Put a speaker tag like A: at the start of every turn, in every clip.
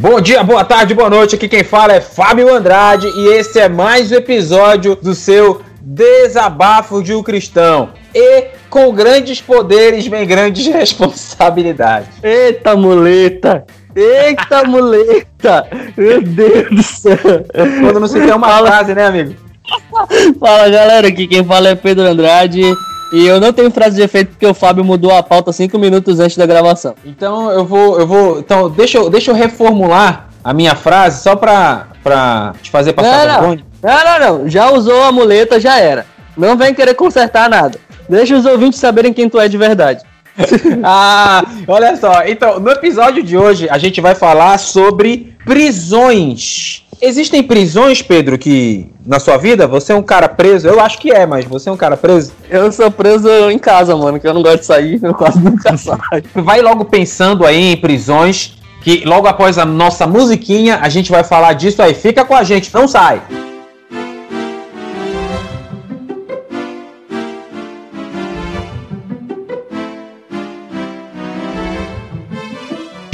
A: Bom dia, boa tarde, boa noite. Aqui quem fala é Fábio Andrade e esse é mais um episódio do seu Desabafo de um Cristão. E com grandes poderes vem grandes responsabilidades.
B: Eita muleta! Eita muleta! Meu Deus do céu!
A: Quando não se tem uma frase, né, amigo?
B: Fala galera, aqui quem fala é Pedro Andrade. E eu não tenho frase de efeito porque o Fábio mudou a pauta cinco minutos antes da gravação.
A: Então eu vou, eu vou, então deixa eu, deixa eu reformular a minha frase só pra, pra te fazer passar
B: não, vergonha. Não, não, não, já usou a muleta, já era. Não vem querer consertar nada. Deixa os ouvintes saberem quem tu é de verdade.
A: ah, olha só. Então, no episódio de hoje, a gente vai falar sobre prisões. Existem prisões, Pedro, que na sua vida você é um cara preso? Eu acho que é, mas você é um cara preso?
B: Eu sou preso em casa, mano, que eu não gosto de sair, eu quase nunca saio.
A: Vai logo pensando aí em prisões, que logo após a nossa musiquinha a gente vai falar disso aí. Fica com a gente, não sai!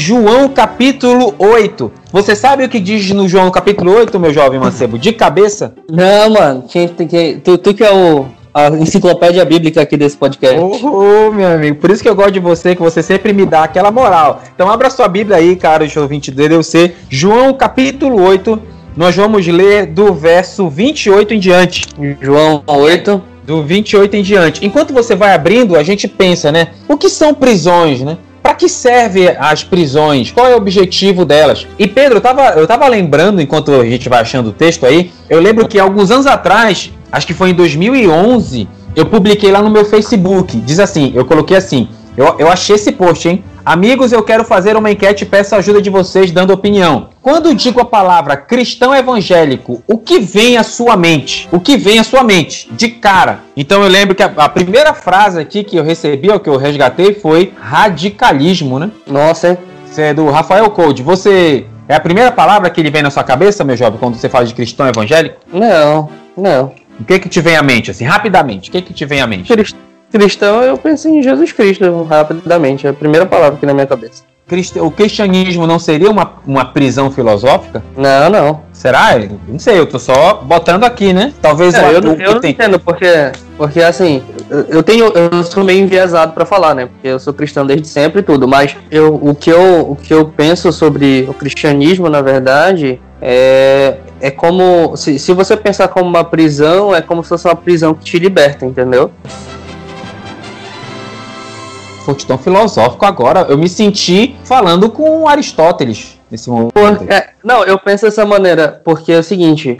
A: João capítulo 8. Você sabe o que diz no João capítulo 8, meu jovem mancebo? De cabeça?
B: Não, mano. Quem, quem, tu, tu que é o, a enciclopédia bíblica aqui desse podcast.
A: Oh, oh, meu amigo, por isso que eu gosto de você, que você sempre me dá aquela moral. Então abra sua Bíblia aí, cara, o ouvinte eu sei. João capítulo 8, nós vamos ler do verso 28 em diante.
B: João 8.
A: Do 28 em diante. Enquanto você vai abrindo, a gente pensa, né? O que são prisões, né? Para que serve as prisões? Qual é o objetivo delas? E Pedro, eu tava, eu tava lembrando, enquanto a gente vai achando o texto aí, eu lembro que alguns anos atrás, acho que foi em 2011, eu publiquei lá no meu Facebook. Diz assim, eu coloquei assim, eu, eu achei esse post, hein? Amigos, eu quero fazer uma enquete e peço a ajuda de vocês dando opinião. Quando digo a palavra cristão evangélico, o que vem à sua mente? O que vem à sua mente? De cara. Então eu lembro que a, a primeira frase aqui que eu recebi, ou que eu resgatei, foi radicalismo, né?
B: Nossa, hein?
A: Isso é do Rafael Code. Você. É a primeira palavra que ele vem na sua cabeça, meu jovem, quando você fala de cristão evangélico?
B: Não, não.
A: O que que te vem à mente, assim, rapidamente? O que que te vem à mente?
B: Cristão cristão, eu penso em Jesus Cristo rapidamente. É a primeira palavra aqui na minha cabeça.
A: O cristianismo não seria uma, uma prisão filosófica?
B: Não, não.
A: Será? Não sei, eu tô só botando aqui, né? Talvez
B: é, eu, eu não tem... entendo, porque, porque assim, eu tenho, eu sou meio enviesado para falar, né? Porque eu sou cristão desde sempre e tudo, mas eu, o, que eu, o que eu penso sobre o cristianismo, na verdade, é, é como. Se, se você pensar como uma prisão, é como se fosse uma prisão que te liberta, entendeu?
A: Foi tão filosófico agora. Eu me senti falando com Aristóteles nesse momento.
B: é, não, eu penso dessa maneira, porque é o seguinte,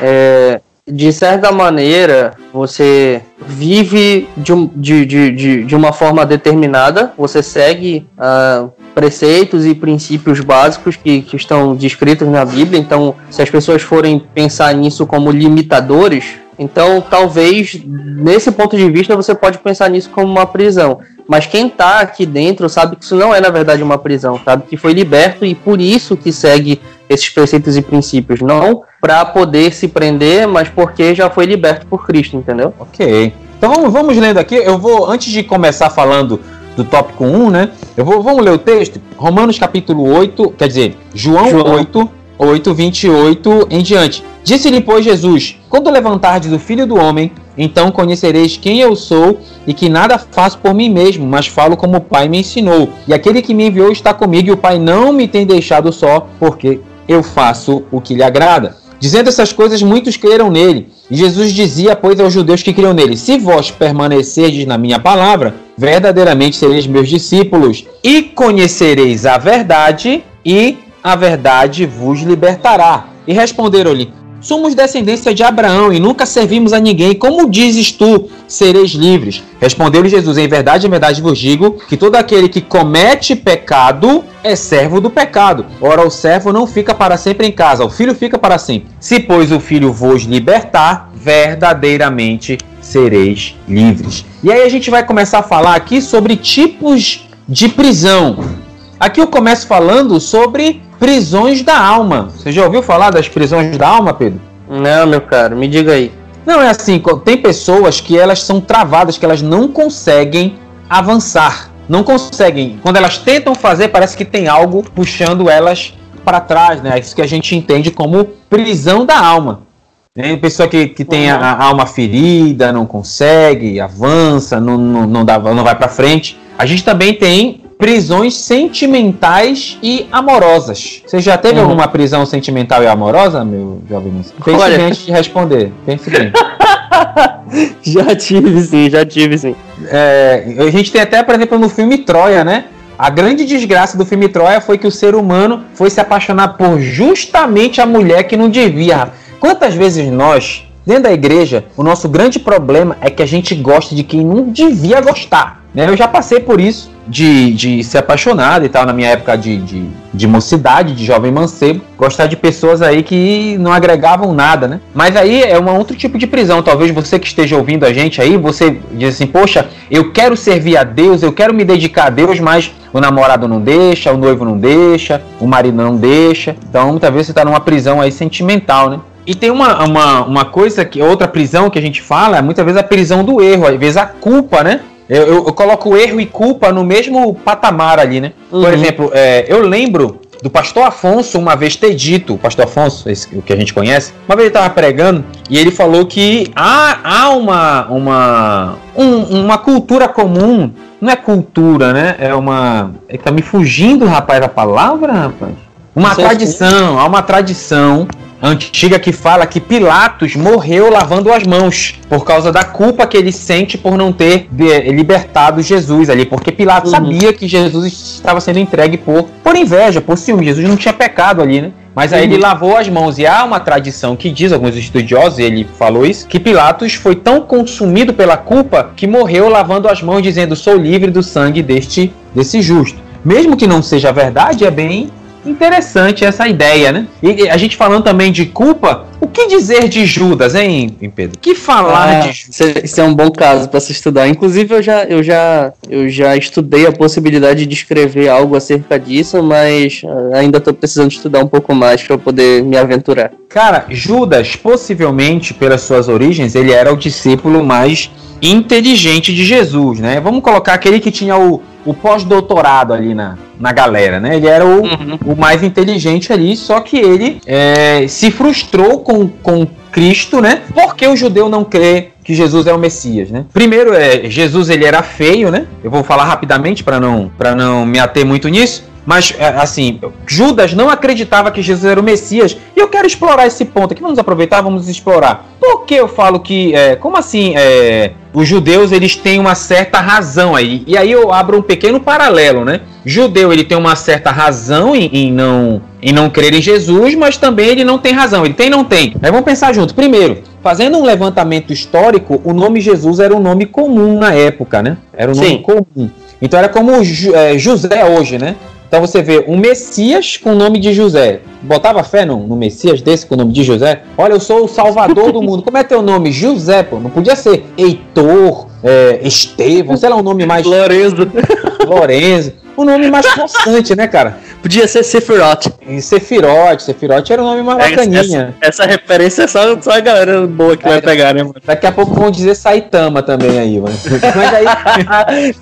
B: é, de certa maneira, você vive de, de, de, de, de uma forma determinada, você segue uh, preceitos e princípios básicos que, que estão descritos na Bíblia. Então, se as pessoas forem pensar nisso como limitadores, então talvez nesse ponto de vista você pode pensar nisso como uma prisão. Mas quem está aqui dentro sabe que isso não é na verdade uma prisão, sabe que foi liberto e por isso que segue esses preceitos e princípios, não para poder se prender, mas porque já foi liberto por Cristo, entendeu?
A: Ok. Então vamos, vamos lendo aqui. Eu vou antes de começar falando do tópico 1, né? Eu vou vamos ler o texto. Romanos capítulo 8, quer dizer, João, João. 8, 8, 28 em diante. Disse-lhe, pois, Jesus: Quando levantardes o filho do homem, então conhecereis quem eu sou e que nada faço por mim mesmo, mas falo como o Pai me ensinou. E aquele que me enviou está comigo, e o Pai não me tem deixado só, porque eu faço o que lhe agrada. Dizendo essas coisas, muitos creram nele. E Jesus dizia, pois, aos judeus que criam nele: Se vós permanecerdes na minha palavra, verdadeiramente sereis meus discípulos, e conhecereis a verdade, e a verdade vos libertará. E responderam-lhe: Somos descendência de Abraão e nunca servimos a ninguém. Como dizes tu, sereis livres? Respondeu-lhe Jesus: Em verdade, em verdade vos digo que todo aquele que comete pecado é servo do pecado. Ora, o servo não fica para sempre em casa, o filho fica para sempre. Se, pois, o filho vos libertar, verdadeiramente sereis livres. E aí a gente vai começar a falar aqui sobre tipos de prisão. Aqui eu começo falando sobre prisões da alma. Você já ouviu falar das prisões da alma, Pedro?
B: Não, meu caro, me diga aí.
A: Não, é assim, tem pessoas que elas são travadas, que elas não conseguem avançar. Não conseguem. Quando elas tentam fazer, parece que tem algo puxando elas para trás, né? Isso que a gente entende como prisão da alma. Tem pessoa que, que tem a, a, alma ferida, não consegue, avança, não, não, não, dá, não vai para frente. A gente também tem prisões sentimentais e amorosas. Você já teve uhum. alguma prisão sentimental e amorosa, meu jovem? Pense Olha... antes de responder. Pense bem.
B: já tive sim, já tive sim.
A: É, a gente tem até, por exemplo, no filme Troia, né? A grande desgraça do filme Troia foi que o ser humano foi se apaixonar por justamente a mulher que não devia. Quantas vezes nós, dentro da igreja, o nosso grande problema é que a gente gosta de quem não devia gostar. Né? Eu já passei por isso de, de ser apaixonado e tal, na minha época de, de, de, mocidade, de jovem mancebo, gostar de pessoas aí que não agregavam nada, né? Mas aí é um outro tipo de prisão. Talvez você que esteja ouvindo a gente aí, você diz assim, poxa, eu quero servir a Deus, eu quero me dedicar a Deus, mas o namorado não deixa, o noivo não deixa, o marido não deixa. Então, vezes você está numa prisão aí sentimental, né? E tem uma, uma, uma coisa que, outra prisão que a gente fala, é muitas vezes a prisão do erro, às vezes a culpa, né? Eu, eu, eu coloco erro e culpa no mesmo patamar ali, né? Uhum. Por exemplo, é, eu lembro do pastor Afonso uma vez ter dito, o pastor Afonso, esse, o que a gente conhece, uma vez ele estava pregando e ele falou que há, há uma, uma, um, uma cultura comum, não é cultura, né? É uma. Ele tá me fugindo, rapaz, a palavra, rapaz. Uma tradição, há uma tradição antiga que fala que Pilatos morreu lavando as mãos por causa da culpa que ele sente por não ter libertado Jesus ali, porque Pilatos uhum. sabia que Jesus estava sendo entregue por, por inveja, por ciúme. Jesus não tinha pecado ali, né? Mas aí uhum. ele lavou as mãos. E há uma tradição que diz, alguns estudiosos, ele falou isso, que Pilatos foi tão consumido pela culpa que morreu lavando as mãos, dizendo: Sou livre do sangue deste, desse justo. Mesmo que não seja verdade, é bem interessante essa ideia, né? E a gente falando também de culpa, o que dizer de Judas, hein, Pedro? O que falar ah, de
B: Judas? Isso é um bom caso para se estudar. Inclusive, eu já, eu, já, eu já estudei a possibilidade de escrever algo acerca disso, mas ah, ainda estou precisando estudar um pouco mais para poder me aventurar.
A: Cara, Judas, possivelmente, pelas suas origens, ele era o discípulo mais inteligente de Jesus, né? Vamos colocar aquele que tinha o, o pós-doutorado ali na, na galera, né? Ele era o, uhum. o mais inteligente ali, só que ele é, se frustrou com, com Cristo, né? Porque o judeu não crê que Jesus é o Messias, né? Primeiro, é, Jesus ele era feio, né? Eu vou falar rapidamente para não para não me ater muito nisso. Mas, é, assim, Judas não acreditava que Jesus era o Messias. E eu quero explorar esse ponto aqui. Vamos aproveitar, vamos explorar. Por que eu falo que. É, como assim? É, os judeus eles têm uma certa razão aí. E aí eu abro um pequeno paralelo, né? Judeu ele tem uma certa razão em, em não em não crer em Jesus, mas também ele não tem razão. Ele tem não tem. Aí vamos pensar junto. Primeiro, fazendo um levantamento histórico, o nome Jesus era um nome comum na época, né? Era um Sim. nome comum. Então era como é, José hoje, né? Então você vê um Messias com o nome de José. Botava fé no, no Messias desse com o nome de José? Olha, eu sou o salvador do mundo. Como é teu nome? José, pô. Não podia ser Heitor, é, Estevão, sei lá, um nome mais.
B: Lorenzo.
A: Lorenzo o nome mais constante, né, cara?
B: Podia ser Sephiroth.
A: E Sephiroth, Sephiroth era o nome mais é, bacaninha.
B: Essa, essa, referência é só, só a galera boa que é, vai pegar, né, mano?
A: Daqui a pouco vão dizer Saitama também aí, mano. Mas aí,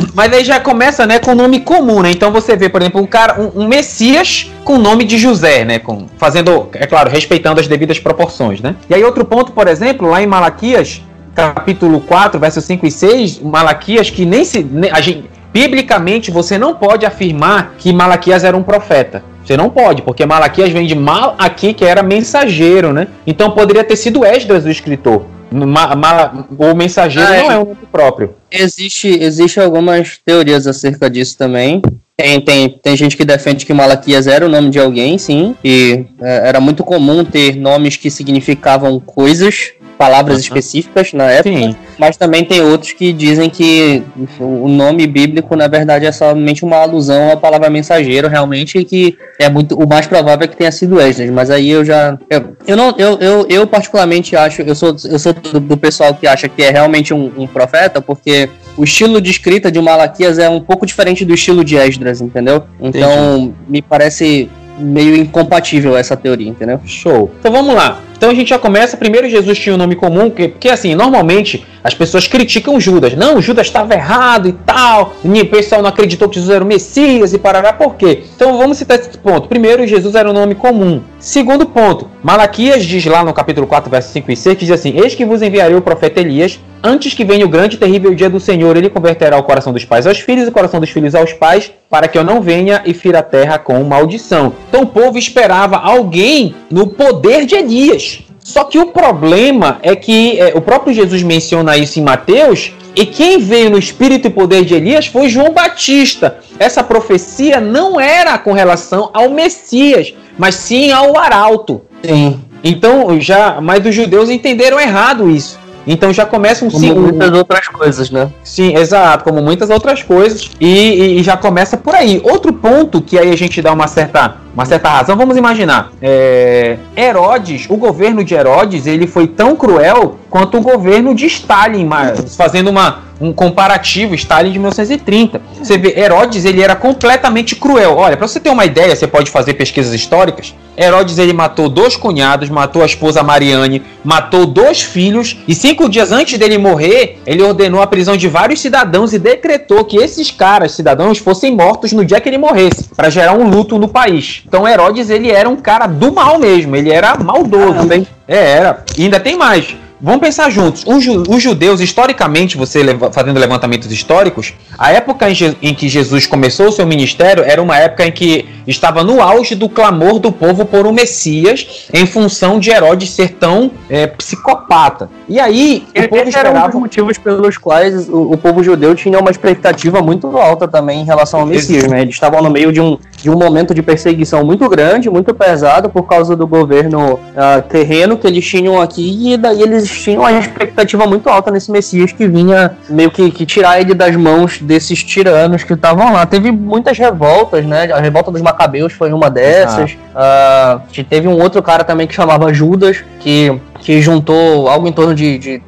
A: mas aí já começa, né, com nome comum, né? Então você vê, por exemplo, um cara, um, um Messias com o nome de José, né? Com, fazendo, é claro, respeitando as devidas proporções, né? E aí outro ponto, por exemplo, lá em Malaquias, capítulo 4, versos 5 e 6, Malaquias que nem se. Nem, a gente, Biblicamente, você não pode afirmar que Malaquias era um profeta. Você não pode, porque Malaquias vem de mal aqui, que era mensageiro, né? Então poderia ter sido Esdras o escritor. Ma, ma, o mensageiro ah, não é um nome próprio.
B: Existe, existe algumas teorias acerca disso também. Tem, tem, tem gente que defende que Malaquias era o nome de alguém, sim. E é, era muito comum ter nomes que significavam coisas palavras uhum. específicas na época, Sim. mas também tem outros que dizem que o nome bíblico, na verdade, é somente uma alusão à palavra mensageiro, realmente, e que é muito o mais provável é que tenha sido Esdras, mas aí eu já eu, eu não eu, eu, eu particularmente acho, eu sou eu sou do, do pessoal que acha que é realmente um, um profeta, porque o estilo de escrita de Malaquias é um pouco diferente do estilo de Esdras, entendeu? Então, Entendi. me parece meio incompatível essa teoria, entendeu?
A: Show. Então vamos lá. Então a gente já começa, primeiro Jesus tinha um nome comum, porque, assim, normalmente as pessoas criticam Judas. Não, Judas estava errado e tal. O pessoal não acreditou que Jesus era o Messias e parará. Por quê? Então vamos citar esse ponto. Primeiro, Jesus era um nome comum. Segundo ponto, Malaquias diz lá no capítulo 4, versos 5 e 6, que diz assim: Eis que vos enviarei o profeta Elias, antes que venha o grande e terrível dia do Senhor, ele converterá o coração dos pais aos filhos e o coração dos filhos aos pais, para que eu não venha e fira a terra com maldição. Então o povo esperava alguém no poder de Elias. Só que o problema é que é, o próprio Jesus menciona isso em Mateus, e quem veio no espírito e poder de Elias foi João Batista. Essa profecia não era com relação ao Messias, mas sim ao arauto. Sim. Então, já, mas os judeus entenderam errado isso. Então já começa um
B: Como muitas outras coisas, né?
A: Sim, exato, como muitas outras coisas. E, e, já começa por aí. Outro ponto que aí a gente dá uma certa, uma certa razão, vamos imaginar. É, Herodes, o governo de Herodes, ele foi tão cruel quanto o governo de Stalin, fazendo uma, um comparativo, Stalin de 1930. Você vê, Herodes ele era completamente cruel. Olha, para você ter uma ideia, você pode fazer pesquisas históricas. Herodes ele matou dois cunhados, matou a esposa Mariane, matou dois filhos e cinco dias antes dele morrer, ele ordenou a prisão de vários cidadãos e decretou que esses caras, cidadãos, fossem mortos no dia que ele morresse, para gerar um luto no país. Então Herodes ele era um cara do mal mesmo, ele era maldoso. Também. É, era. E ainda tem mais. Vamos pensar juntos. Os judeus, historicamente, você fazendo levantamentos históricos, a época em que Jesus começou o seu ministério era uma época em que estava no auge do clamor do povo por um Messias, em função de Herodes ser tão é, psicopata. E aí,
B: o povo esperava... era um dos motivos pelos quais o, o, povo judeu tinha uma expectativa muito alta também em relação ao Messias, né? Eles estavam no meio de um, de um momento de perseguição muito grande, muito pesado, por causa do governo uh, terreno que eles tinham aqui, e daí eles tinham uma expectativa muito alta nesse Messias que vinha meio que, que tirar ele das mãos desses tiranos que estavam lá. Teve muitas revoltas, né? A revolta dos Macabeus foi uma dessas. Uh, teve um outro cara também que chamava Judas, que que juntou algo em torno de, de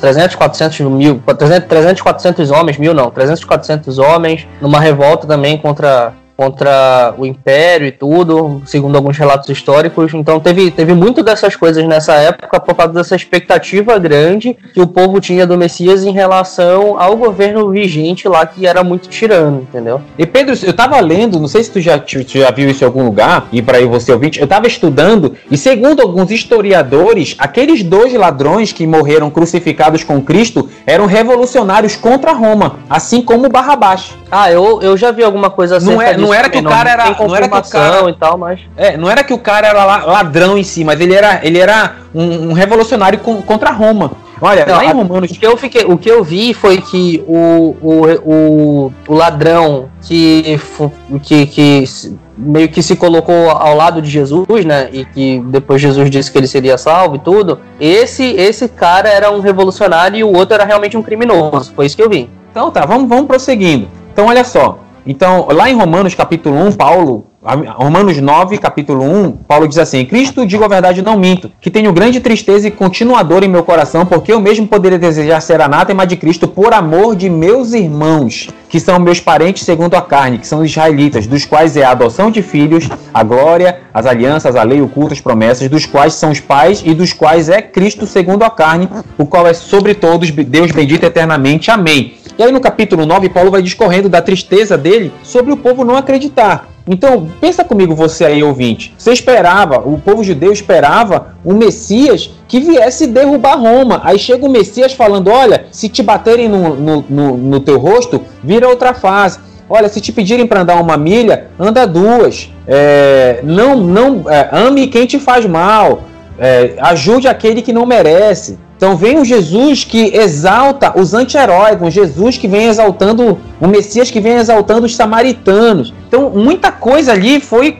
B: 300, 400 mil, 300, 400 homens, mil não, 300, 400 homens, numa revolta também contra contra o Império e tudo, segundo alguns relatos históricos. Então teve, teve muito dessas coisas nessa época por causa dessa expectativa grande que o povo tinha do Messias em relação ao governo vigente lá que era muito tirano, entendeu?
A: E Pedro, eu tava lendo, não sei se tu já, tu já viu isso em algum lugar, e para aí você ouvinte, eu tava estudando, e segundo alguns historiadores, aqueles dois ladrões que morreram crucificados com Cristo eram revolucionários contra Roma, assim como Barrabás.
B: Ah, eu, eu já vi alguma coisa
A: assim. Não, é, não era que o cara era. Não era que o cara, e tal, mas. É, não era que o cara era ladrão em si, mas ele era, ele era um, um revolucionário contra Roma.
B: Olha, não, lá em Romanos. O que, eu fiquei, o que eu vi foi que o, o, o, o ladrão que, que, que meio que se colocou ao lado de Jesus, né? E que depois Jesus disse que ele seria salvo e tudo. Esse, esse cara era um revolucionário e o outro era realmente um criminoso. Foi isso que eu vi.
A: Então tá, vamos, vamos prosseguindo. Então, olha só. Então, lá em Romanos capítulo 1, Paulo, Romanos 9, capítulo 1, Paulo diz assim: Cristo, digo a verdade, não minto, que tenho grande tristeza e continuador em meu coração, porque eu mesmo poderia desejar ser anátema de Cristo por amor de meus irmãos, que são meus parentes segundo a carne, que são os israelitas, dos quais é a adoção de filhos, a glória, as alianças, a lei, o culto, as promessas, dos quais são os pais e dos quais é Cristo segundo a carne, o qual é sobre todos Deus bendito eternamente. Amém. E aí no capítulo 9, Paulo vai discorrendo da tristeza dele sobre o povo não acreditar. Então, pensa comigo você aí, ouvinte. Você esperava, o povo judeu esperava um Messias que viesse derrubar Roma. Aí chega o Messias falando: olha, se te baterem no, no, no, no teu rosto, vira outra fase. Olha, se te pedirem para andar uma milha, anda duas. É, não, não é, ame quem te faz mal. É, ajude aquele que não merece. Então vem um Jesus que exalta os anti-heróis, um Jesus que vem exaltando, um Messias que vem exaltando os samaritanos. Então muita coisa ali foi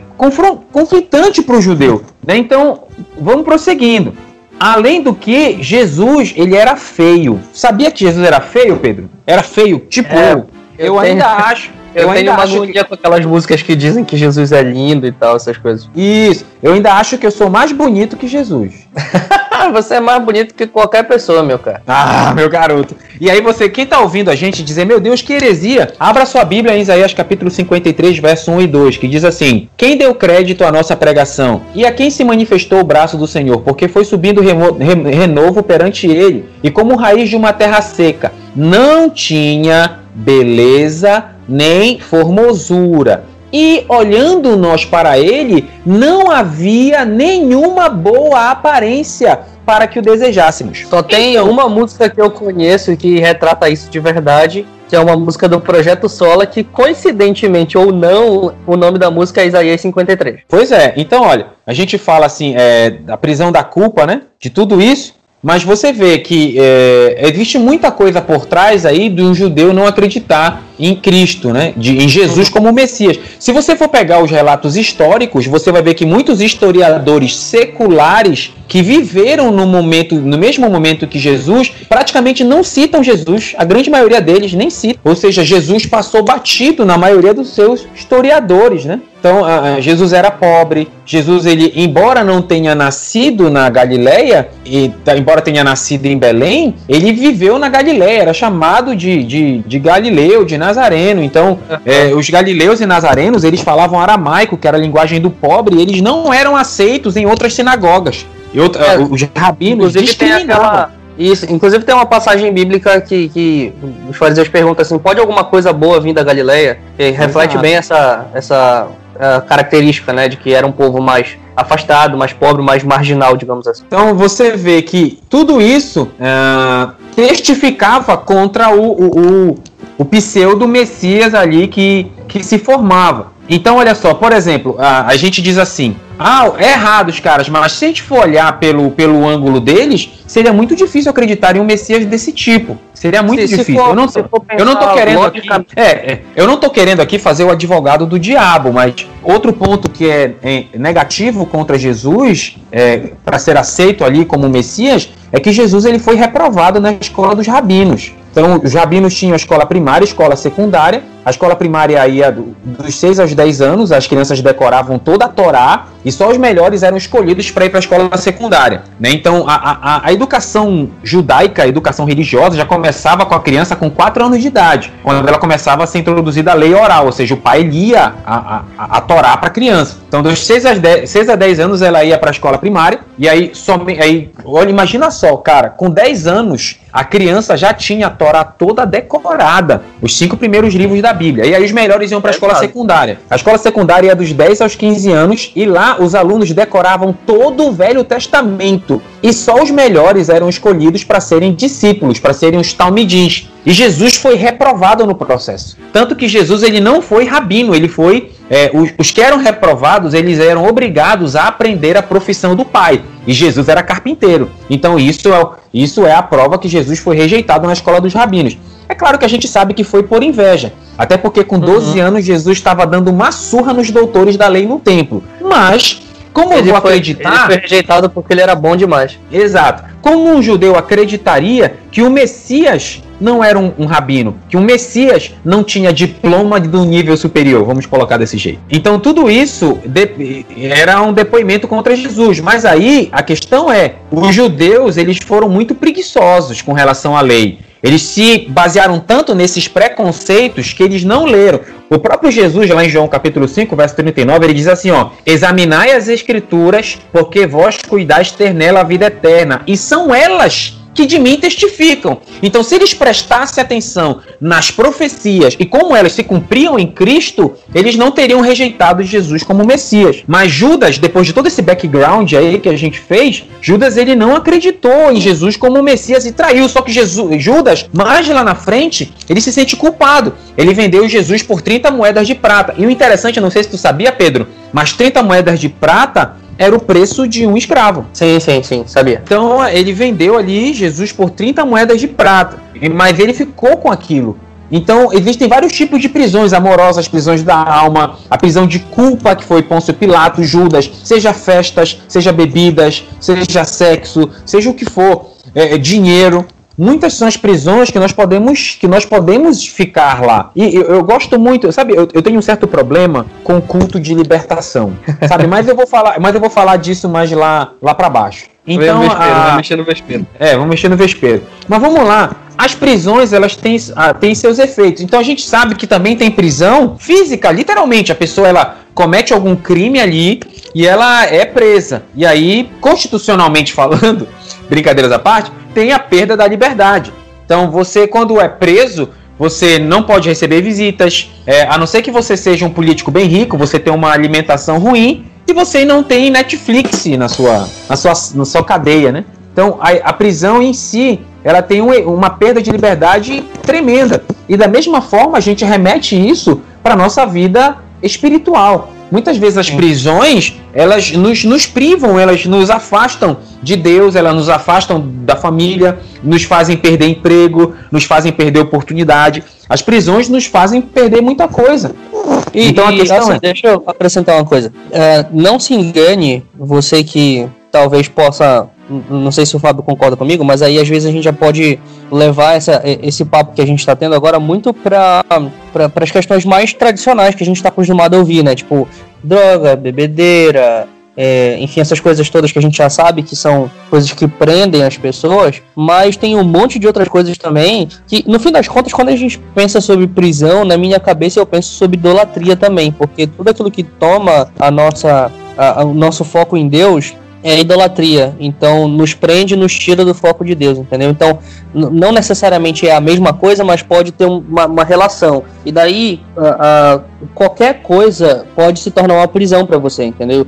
A: conflitante para o judeu. Né? Então vamos prosseguindo. Além do que, Jesus ele era feio. Sabia que Jesus era feio, Pedro? Era feio, tipo é, eu. Eu, eu ainda acho
B: Eu, eu tenho uma agonia que... com aquelas músicas que dizem que Jesus é lindo e tal, essas coisas.
A: Isso. Eu ainda acho que eu sou mais bonito que Jesus.
B: você é mais bonito que qualquer pessoa, meu cara.
A: Ah, meu garoto. E aí você, quem tá ouvindo a gente dizer, meu Deus, que heresia, abra sua Bíblia em Isaías capítulo 53, verso 1 e 2, que diz assim: Quem deu crédito à nossa pregação? E a quem se manifestou o braço do Senhor? Porque foi subindo renovo perante ele, e como raiz de uma terra seca, não tinha beleza nem formosura. E olhando nós para ele, não havia nenhuma boa aparência para que o desejássemos.
B: Só tem então, uma música que eu conheço que retrata isso de verdade, que é uma música do Projeto Sola, que coincidentemente ou não, o nome da música é Isaías 53.
A: Pois é, então olha, a gente fala assim, é, da prisão da culpa, né? De tudo isso, mas você vê que é, existe muita coisa por trás aí de um judeu não acreditar em Cristo, né? De, em Jesus como Messias. Se você for pegar os relatos históricos, você vai ver que muitos historiadores seculares que viveram no momento, no mesmo momento que Jesus, praticamente não citam Jesus. A grande maioria deles nem cita. Ou seja, Jesus passou batido na maioria dos seus historiadores, né? Então, Jesus era pobre. Jesus, ele, embora não tenha nascido na Galileia, e, tá, embora tenha nascido em Belém, ele viveu na Galileia. Era chamado de, de, de Galileu, de Nazareno. Então, é, os galileus e nazarenos, eles falavam aramaico, que era a linguagem do pobre, e eles não eram aceitos em outras sinagogas. E outra, é, os rabinos
B: discriminavam. Isso, inclusive tem uma passagem bíblica que, que os fariseus perguntam assim: pode alguma coisa boa vir da Galileia? Que reflete Exato. bem essa, essa uh, característica, né, de que era um povo mais afastado, mais pobre, mais marginal, digamos assim.
A: Então você vê que tudo isso uh, testificava contra o, o, o, o pseudo-messias ali que, que se formava. Então, olha só, por exemplo, a, a gente diz assim: ah, é errado os caras, mas se a gente for olhar pelo, pelo ângulo deles, seria muito difícil acreditar em um Messias desse tipo. Seria muito se, difícil. Se for, eu, não tô, eu não tô querendo aqui, é, é, eu não tô querendo aqui fazer o advogado do diabo, mas outro ponto que é, é negativo contra Jesus, é, para ser aceito ali como Messias, é que Jesus ele foi reprovado na escola dos rabinos. Então, os rabinos tinham a escola primária, a escola secundária. A escola primária ia dos 6 aos 10 anos, as crianças decoravam toda a Torá e só os melhores eram escolhidos para ir para a escola secundária. Né? Então, a, a, a, educação judaica, a educação religiosa, já começava com a criança com 4 anos de idade, quando ela começava a ser introduzida a lei oral, ou seja, o pai lia a, a, a Torá para a criança. Então, dos 6 a 10, 6 a 10 anos, ela ia para a escola primária, e aí, somente, aí olha, imagina só, cara, com 10 anos, a criança já tinha a Torá toda decorada, os cinco primeiros livros da Bíblia. E aí os melhores iam para a escola secundária. A escola secundária ia dos 10 aos 15 anos e lá os alunos decoravam todo o Velho Testamento. E só os melhores eram escolhidos para serem discípulos, para serem os talmidins. E Jesus foi reprovado no processo. Tanto que Jesus ele não foi rabino, ele foi é, os, os, que eram reprovados, eles eram obrigados a aprender a profissão do pai. E Jesus era carpinteiro. Então isso é, isso é a prova que Jesus foi rejeitado na escola dos rabinos. É claro que a gente sabe que foi por inveja. Até porque com 12 uhum. anos Jesus estava dando uma surra nos doutores da lei no templo. Mas como ele eu vou foi, acreditar. Ele
B: foi rejeitado porque ele era bom demais.
A: Exato. Como um judeu acreditaria que o Messias não era um, um, rabino, que o Messias não tinha diploma do nível superior, vamos colocar desse jeito. Então tudo isso de, era um depoimento contra Jesus. Mas aí a questão é, os judeus eles foram muito preguiçosos com relação à lei. Eles se basearam tanto nesses preconceitos que eles não leram. O próprio Jesus, lá em João capítulo 5, verso 39, ele diz assim, ó: "Examinai as escrituras, porque vós cuidais ter nela a vida eterna, e são elas que de mim testificam. Então, se eles prestassem atenção nas profecias e como elas se cumpriam em Cristo, eles não teriam rejeitado Jesus como Messias. Mas Judas, depois de todo esse background aí que a gente fez, Judas ele não acreditou em Jesus como Messias e traiu. Só que Jesus, Judas, mais lá na frente, ele se sente culpado. Ele vendeu Jesus por 30 moedas de prata. E o interessante, não sei se tu sabia, Pedro, mas 30 moedas de prata era o preço de um escravo.
B: Sim, sim, sim, sabia.
A: Então ele vendeu ali Jesus por 30 moedas de prata, mas ele ficou com aquilo. Então, existem vários tipos de prisões amorosas, prisões da alma, a prisão de culpa, que foi Pôncio Pilato, Judas, seja festas, seja bebidas, seja sexo, seja o que for, é, é dinheiro. Muitas são as prisões que nós podemos que nós podemos ficar lá. E eu, eu gosto muito, sabe, eu, eu, tenho um certo problema com o culto de libertação, sabe? Mas eu vou falar, mas eu vou falar disso mais lá lá para baixo.
B: Então, vespeiro, a... vai mexer no vespeiro.
A: É, vamos mexer no vespeiro. Mas vamos lá. As prisões, elas têm, ah, têm seus efeitos. Então a gente sabe que também tem prisão física, literalmente. A pessoa, ela comete algum crime ali e ela é presa. E aí, constitucionalmente falando, brincadeiras à parte, tem a perda da liberdade. Então você, quando é preso, você não pode receber visitas, é, a não ser que você seja um político bem rico, você tem uma alimentação ruim e você não tem Netflix na sua, na sua, na sua cadeia, né? Então a, a prisão em si ela tem um, uma perda de liberdade tremenda. E da mesma forma a gente remete isso para nossa vida espiritual. Muitas vezes as prisões, elas nos, nos privam, elas nos afastam de Deus, elas nos afastam da família, nos fazem perder emprego, nos fazem perder oportunidade. As prisões nos fazem perder muita coisa.
B: E, então a questão assim, é... Deixa eu acrescentar uma coisa. É, não se engane, você que talvez possa não sei se o Fábio concorda comigo, mas aí às vezes a gente já pode levar essa, esse papo que a gente está tendo agora muito para pra, as questões mais tradicionais que a gente está acostumado a ouvir, né? Tipo, droga, bebedeira, é, enfim, essas coisas todas que a gente já sabe que são coisas que prendem as pessoas, mas tem um monte de outras coisas também que, no fim das contas, quando a gente pensa sobre prisão, na minha cabeça eu penso sobre idolatria também, porque tudo aquilo que toma a nossa, a, a, o nosso foco em Deus é idolatria. Então, nos prende, nos tira do foco de Deus, entendeu? Então, não necessariamente é a mesma coisa, mas pode ter uma, uma relação. E daí, uh, qualquer coisa pode se tornar uma prisão para você, entendeu?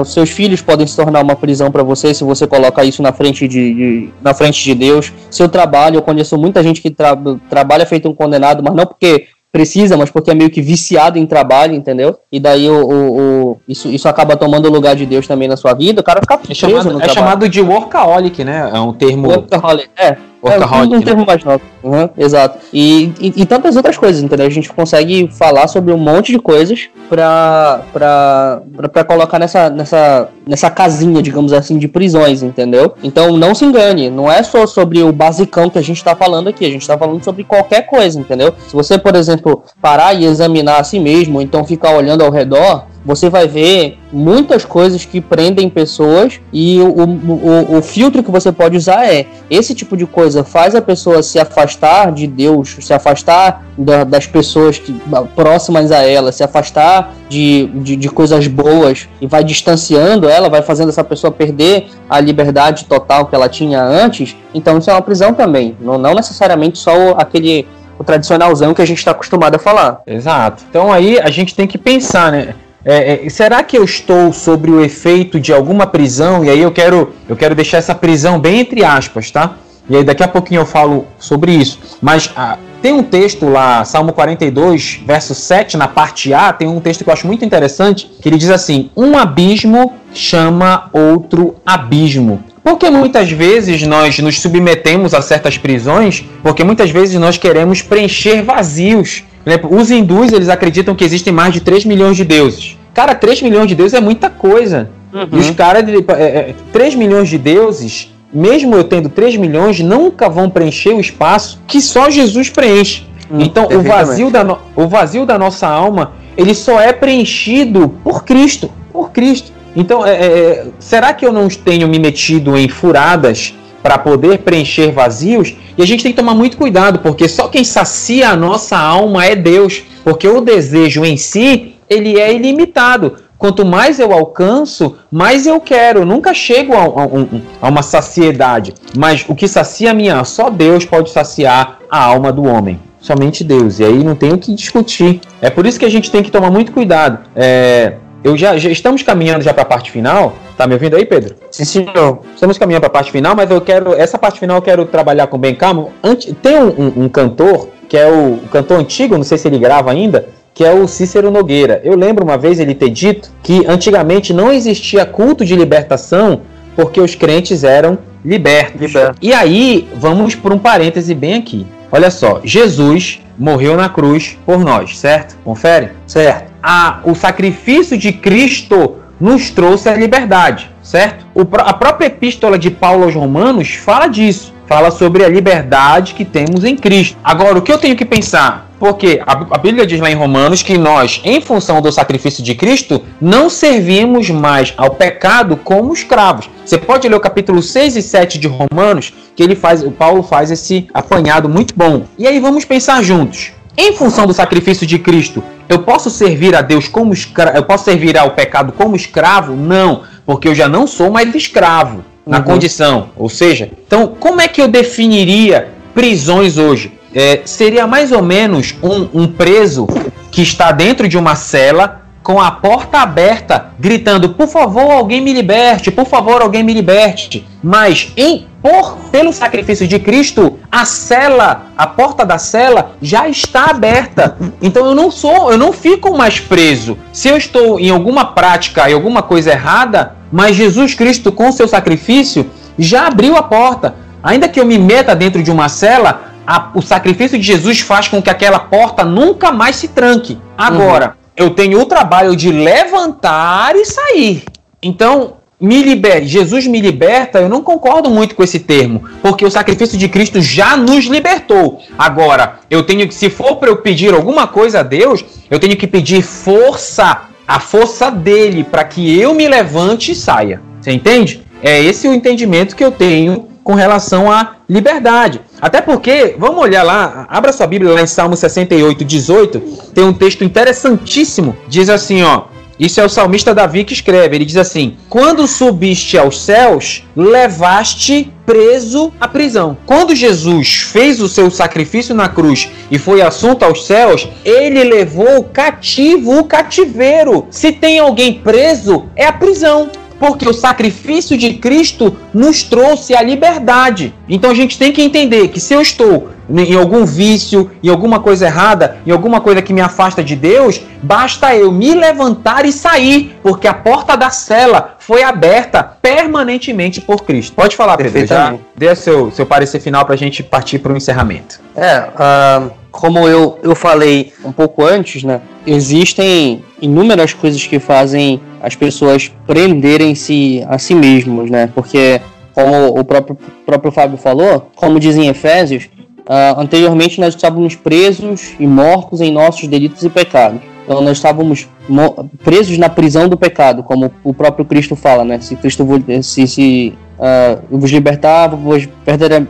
B: Os seus filhos podem se tornar uma prisão para você se você coloca isso na frente de, de, na frente de Deus. Seu trabalho, eu conheço muita gente que tra trabalha feito um condenado, mas não porque precisa, mas porque é meio que viciado em trabalho, entendeu? E daí o, o, o isso, isso acaba tomando o lugar de Deus também na sua vida, o cara fica
A: preso é chamado, é chamado de workaholic, né? É um termo...
B: Workaholic, é. Workaholic, é um, um termo mais novo. Uhum, exato. E, e, e, tantas outras coisas, entendeu? A gente consegue falar sobre um monte de coisas pra, pra, pra, pra, colocar nessa, nessa, nessa casinha, digamos assim, de prisões, entendeu? Então não se engane, não é só sobre o basicão que a gente tá falando aqui, a gente tá falando sobre qualquer coisa, entendeu? Se você, por exemplo, parar e examinar a si mesmo, ou então ficar olhando ao redor, você vai ver muitas coisas que prendem pessoas e o, o, o, filtro que você pode usar é esse tipo de coisa faz a pessoa se afastar de Deus, se afastar da, das pessoas que, próximas a ela, se afastar de, de, de, coisas boas e vai distanciando ela, vai fazendo essa pessoa perder a liberdade total que ela tinha antes, então isso é uma prisão também, não, não necessariamente só aquele o tradicionalzão que a gente está acostumado a falar.
A: Exato. Então aí a gente tem que pensar, né? É, é, será que eu estou sobre o efeito de alguma prisão? E aí eu quero, eu quero deixar essa prisão bem entre aspas, tá? E aí daqui a pouquinho eu falo sobre isso. Mas ah, tem um texto lá, Salmo 42, verso 7, na parte A, tem um texto que eu acho muito interessante, que ele diz assim: Um abismo chama outro abismo. Porque muitas vezes nós nos submetemos a certas prisões, porque muitas vezes nós queremos preencher vazios os hindus, eles acreditam que existem mais de 3 milhões de deuses. Cara, 3 milhões de deuses é muita coisa. Uhum. E os caras, é, é, 3 milhões de deuses, mesmo eu tendo 3 milhões, nunca vão preencher o espaço que só Jesus preenche. Hum, então, o vazio, da no, o vazio da nossa alma, ele só é preenchido por Cristo. Por Cristo. Então, é, é, será que eu não tenho me metido em furadas para poder preencher vazios. E a gente tem que tomar muito cuidado, porque só quem sacia a nossa alma é Deus, porque o desejo em si, ele é ilimitado. Quanto mais eu alcanço, mais eu quero. Eu nunca chego a, a, a uma saciedade. Mas o que sacia a minha, só Deus pode saciar a alma do homem somente Deus. E aí não tem o que discutir. É por isso que a gente tem que tomar muito cuidado. É, eu já, já estamos caminhando já para a parte final. Tá me ouvindo aí, Pedro?
B: Sim, senhor.
A: Estamos caminhando para a parte final, mas eu quero essa parte final eu quero trabalhar com bem calmo. Antes, tem um, um, um cantor que é o, o cantor antigo, não sei se ele grava ainda, que é o Cícero Nogueira. Eu lembro uma vez ele ter dito que antigamente não existia culto de libertação porque os crentes eram libertos. Liberto. E aí, vamos por um parêntese bem aqui. Olha só, Jesus morreu na cruz por nós, certo? Confere?
B: Certo.
A: A, o sacrifício de Cristo nos trouxe a liberdade, certo? O, a própria epístola de Paulo aos Romanos fala disso, fala sobre a liberdade que temos em Cristo. Agora, o que eu tenho que pensar? Porque a, a Bíblia diz lá em Romanos que nós, em função do sacrifício de Cristo, não servimos mais ao pecado como escravos. Você pode ler o capítulo 6 e 7 de Romanos, que ele faz, o Paulo faz esse apanhado muito bom. E aí vamos pensar juntos. Em função do sacrifício de Cristo, eu posso servir a Deus como escravo, eu posso servir ao pecado como escravo? Não, porque eu já não sou mais escravo na uhum. condição. Ou seja, então como é que eu definiria prisões hoje? é, seria mais ou menos um, um preso que está dentro de uma cela com a porta aberta, gritando: "Por favor, alguém me liberte! Por favor, alguém me liberte!" Mas em por pelo sacrifício de Cristo, a cela, a porta da cela já está aberta. Então eu não sou, eu não fico mais preso. Se eu estou em alguma prática e alguma coisa errada, mas Jesus Cristo com seu sacrifício já abriu a porta. Ainda que eu me meta dentro de uma cela, a, o sacrifício de Jesus faz com que aquela porta nunca mais se tranque. Agora. Eu tenho o trabalho de levantar e sair. Então, me libere, Jesus me liberta, eu não concordo muito com esse termo, porque o sacrifício de Cristo já nos libertou. Agora, eu tenho que, se for para eu pedir alguma coisa a Deus, eu tenho que pedir força, a força dele, para que eu me levante e saia. Você entende? É esse o entendimento que eu tenho com relação à liberdade. Até porque, vamos olhar lá, abra sua Bíblia lá em Salmo 68, 18, tem um texto interessantíssimo. Diz assim, ó. Isso é o salmista Davi que escreve. Ele diz assim: Quando subiste aos céus, levaste preso à prisão. Quando Jesus fez o seu sacrifício na cruz e foi assunto aos céus, ele levou cativo o cativeiro. Se tem alguém preso, é a prisão porque o sacrifício de Cristo nos trouxe a liberdade. Então a gente tem que entender que se eu estou em algum vício, em alguma coisa errada, em alguma coisa que me afasta de Deus, basta eu me levantar e sair, porque a porta da cela foi aberta permanentemente por Cristo. Pode falar, Pedro, já dê seu, seu parecer final para a gente partir para o encerramento.
B: É, uh, como eu, eu falei um pouco antes, né, existem inúmeras coisas que fazem as pessoas prenderem-se a si mesmos, né? Porque, como o próprio, próprio Fábio falou, como dizem Efésios, uh, anteriormente nós estávamos presos e mortos em nossos delitos e pecados. Então nós estávamos presos na prisão do pecado, como o próprio Cristo fala, né? Se Cristo se, se uh, vos libertar, vos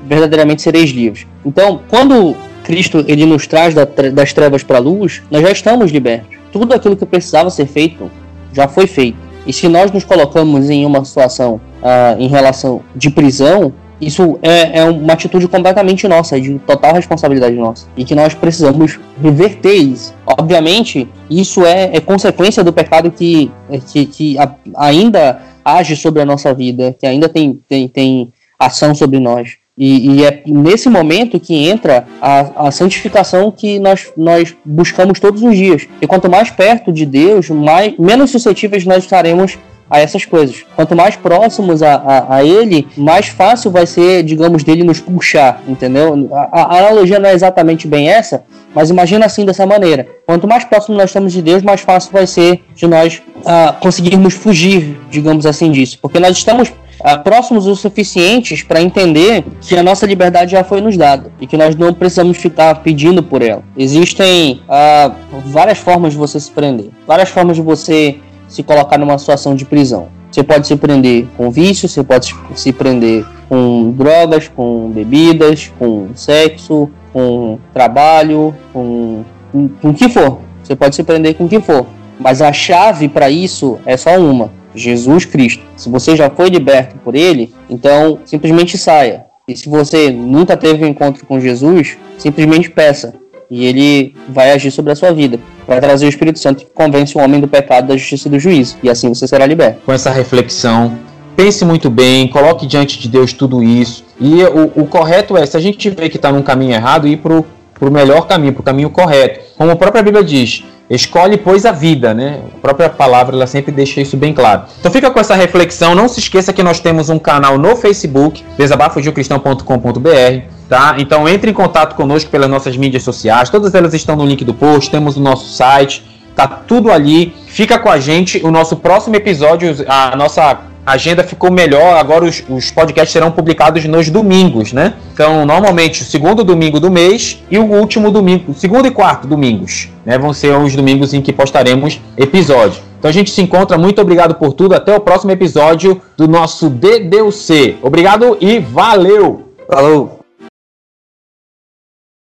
B: verdadeiramente sereis livres. Então, quando Cristo ele nos traz das trevas para a luz, nós já estamos libertos. Tudo aquilo que precisava ser feito já foi feito. E se nós nos colocamos em uma situação uh, em relação de prisão, isso é, é, uma atitude completamente nossa, de total responsabilidade nossa. E que nós precisamos reverter isso. Obviamente, isso é, é consequência do pecado que, que, que a, ainda age sobre a nossa vida, que ainda tem, tem, tem ação sobre nós. E, e, é nesse momento que entra a, a, santificação que nós, nós buscamos todos os dias. E quanto mais perto de Deus, mais, menos suscetíveis nós estaremos a essas coisas. Quanto mais próximos a, a, a, ele, mais fácil vai ser, digamos, dele nos puxar, entendeu? A, a, analogia não é exatamente bem essa, mas imagina assim dessa maneira. Quanto mais próximo nós estamos de Deus, mais fácil vai ser de nós uh, conseguirmos fugir, digamos assim, disso. Porque nós estamos uh, próximos o suficientes para entender que a nossa liberdade já foi nos dada e que nós não precisamos ficar pedindo por ela. Existem uh, várias formas de você se prender, várias formas de você se colocar numa situação de prisão. Você pode se prender com vício, você pode se prender com drogas, com bebidas, com sexo, com trabalho, com, com, com o que for. Você pode se prender com o que for. Mas a chave para isso é só uma: Jesus Cristo. Se você já foi liberto por ele, então simplesmente saia. E se você nunca teve um encontro com Jesus, simplesmente peça. E ele vai agir sobre a sua vida. Vai trazer o Espírito Santo que convence o homem do pecado, da justiça e do juízo. E assim você será liberto.
A: Com essa reflexão, pense muito bem, coloque diante de Deus tudo isso. E o, o correto é, se a gente vê que está num caminho errado, ir para o melhor caminho, para o caminho correto. Como a própria Bíblia diz, Escolhe, pois, a vida, né? A própria palavra ela sempre deixa isso bem claro. Então fica com essa reflexão. Não se esqueça que nós temos um canal no Facebook, desabafodeocristão.com.br, tá? Então entre em contato conosco pelas nossas mídias sociais. Todas elas estão no link do post. Temos o nosso site. tá tudo ali. Fica com a gente. O nosso próximo episódio, a nossa a agenda ficou melhor, agora os, os, podcasts serão publicados nos domingos, né? Então, normalmente, o segundo domingo do mês e o último domingo, segundo e quarto domingos, né? Vão ser os domingos em que postaremos episódio. Então a gente se encontra, muito obrigado por tudo, até o próximo episódio do nosso DDC. Obrigado e valeu!
B: Falou!